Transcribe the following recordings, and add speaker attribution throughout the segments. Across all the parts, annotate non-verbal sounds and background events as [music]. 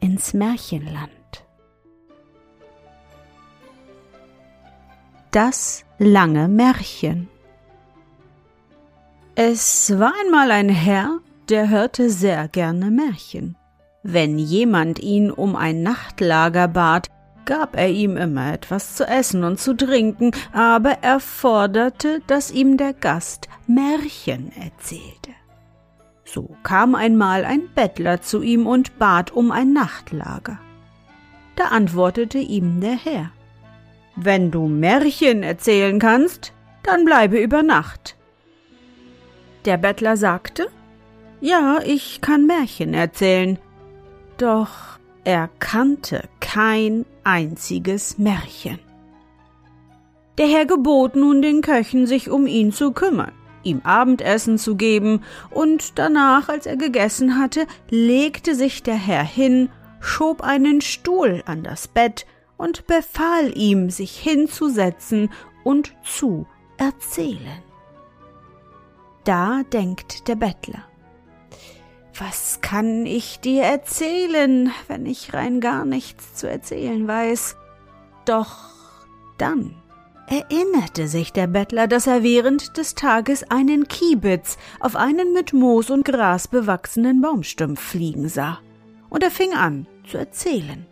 Speaker 1: ins Märchenland. Das lange Märchen Es war einmal ein Herr, der hörte sehr gerne Märchen. Wenn jemand ihn um ein Nachtlager bat, gab er ihm immer etwas zu essen und zu trinken, aber er forderte, dass ihm der Gast Märchen erzählte. So kam einmal ein Bettler zu ihm und bat um ein Nachtlager. Da antwortete ihm der Herr Wenn du Märchen erzählen kannst, dann bleibe über Nacht. Der Bettler sagte Ja, ich kann Märchen erzählen, doch er kannte kein einziges Märchen. Der Herr gebot nun den Köchen, sich um ihn zu kümmern ihm Abendessen zu geben, und danach, als er gegessen hatte, legte sich der Herr hin, schob einen Stuhl an das Bett und befahl ihm, sich hinzusetzen und zu erzählen. Da denkt der Bettler. Was kann ich dir erzählen, wenn ich rein gar nichts zu erzählen weiß? Doch dann erinnerte sich der Bettler, dass er während des Tages einen Kiebitz auf einen mit Moos und Gras bewachsenen Baumstumpf fliegen sah. Und er fing an zu erzählen.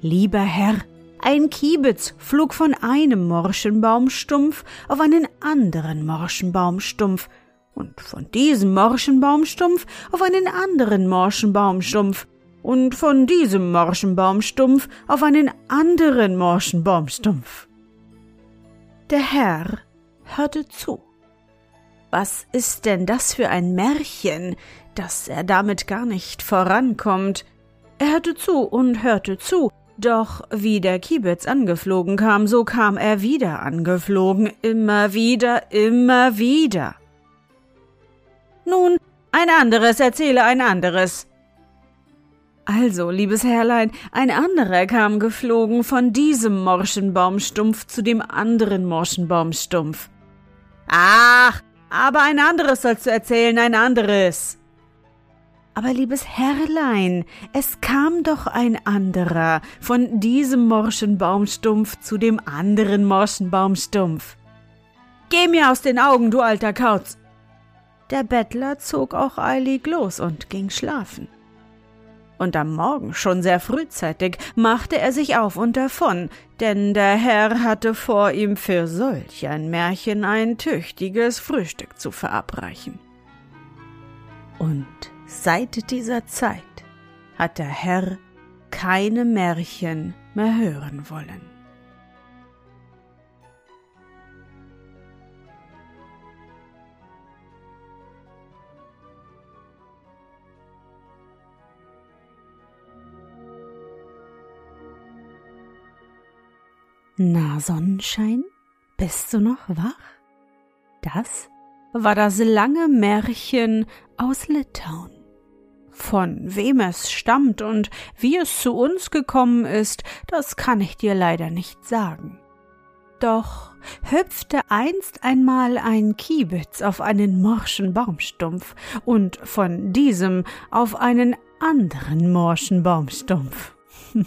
Speaker 1: Lieber Herr, ein Kiebitz flog von einem morschen Baumstumpf auf einen anderen morschen Baumstumpf und von diesem morschen Baumstumpf auf einen anderen morschen Baumstumpf und von diesem morschen Baumstumpf auf einen anderen morschen Baumstumpf. Der Herr hörte zu. Was ist denn das für ein Märchen, dass er damit gar nicht vorankommt? Er hörte zu und hörte zu, doch wie der Kiebitz angeflogen kam, so kam er wieder angeflogen, immer wieder, immer wieder. Nun, ein anderes erzähle ein anderes, also, liebes Herrlein, ein anderer kam geflogen von diesem Morschenbaumstumpf zu dem anderen Morschenbaumstumpf. Ach, aber ein anderes sollst du erzählen, ein anderes. Aber liebes Herrlein, es kam doch ein anderer von diesem Morschenbaumstumpf zu dem anderen Morschenbaumstumpf. Geh mir aus den Augen, du alter Kauz! Der Bettler zog auch eilig los und ging schlafen und am Morgen schon sehr frühzeitig machte er sich auf und davon, denn der Herr hatte vor ihm für solch ein Märchen ein tüchtiges Frühstück zu verabreichen. Und seit dieser Zeit hat der Herr keine Märchen mehr hören wollen. Na, Sonnenschein, bist du noch wach? Das war das lange Märchen aus Litauen. Von wem es stammt und wie es zu uns gekommen ist, das kann ich dir leider nicht sagen. Doch hüpfte einst einmal ein Kiebitz auf einen morschen Baumstumpf und von diesem auf einen anderen morschen Baumstumpf. [laughs]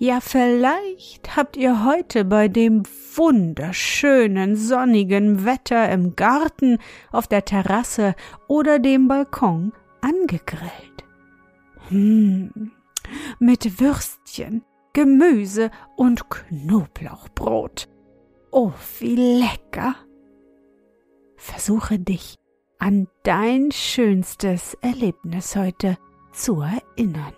Speaker 1: Ja, vielleicht habt ihr heute bei dem wunderschönen sonnigen Wetter im Garten, auf der Terrasse oder dem Balkon angegrillt. Hm, mit Würstchen, Gemüse und Knoblauchbrot. Oh, wie lecker! Versuche dich an dein schönstes Erlebnis heute zu erinnern.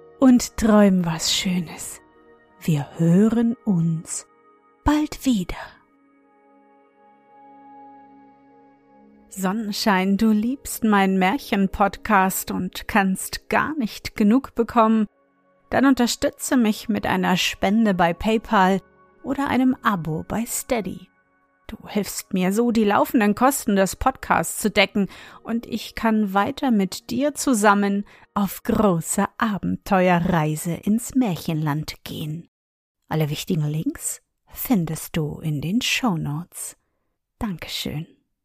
Speaker 1: und träum was Schönes. Wir hören uns bald wieder. Sonnenschein, du liebst meinen Märchen-Podcast und kannst gar nicht genug bekommen, dann unterstütze mich mit einer Spende bei PayPal oder einem Abo bei Steady. Du hilfst mir so, die laufenden Kosten des Podcasts zu decken, und ich kann weiter mit dir zusammen auf große Abenteuerreise ins Märchenland gehen. Alle wichtigen Links findest du in den Show Notes. Dankeschön.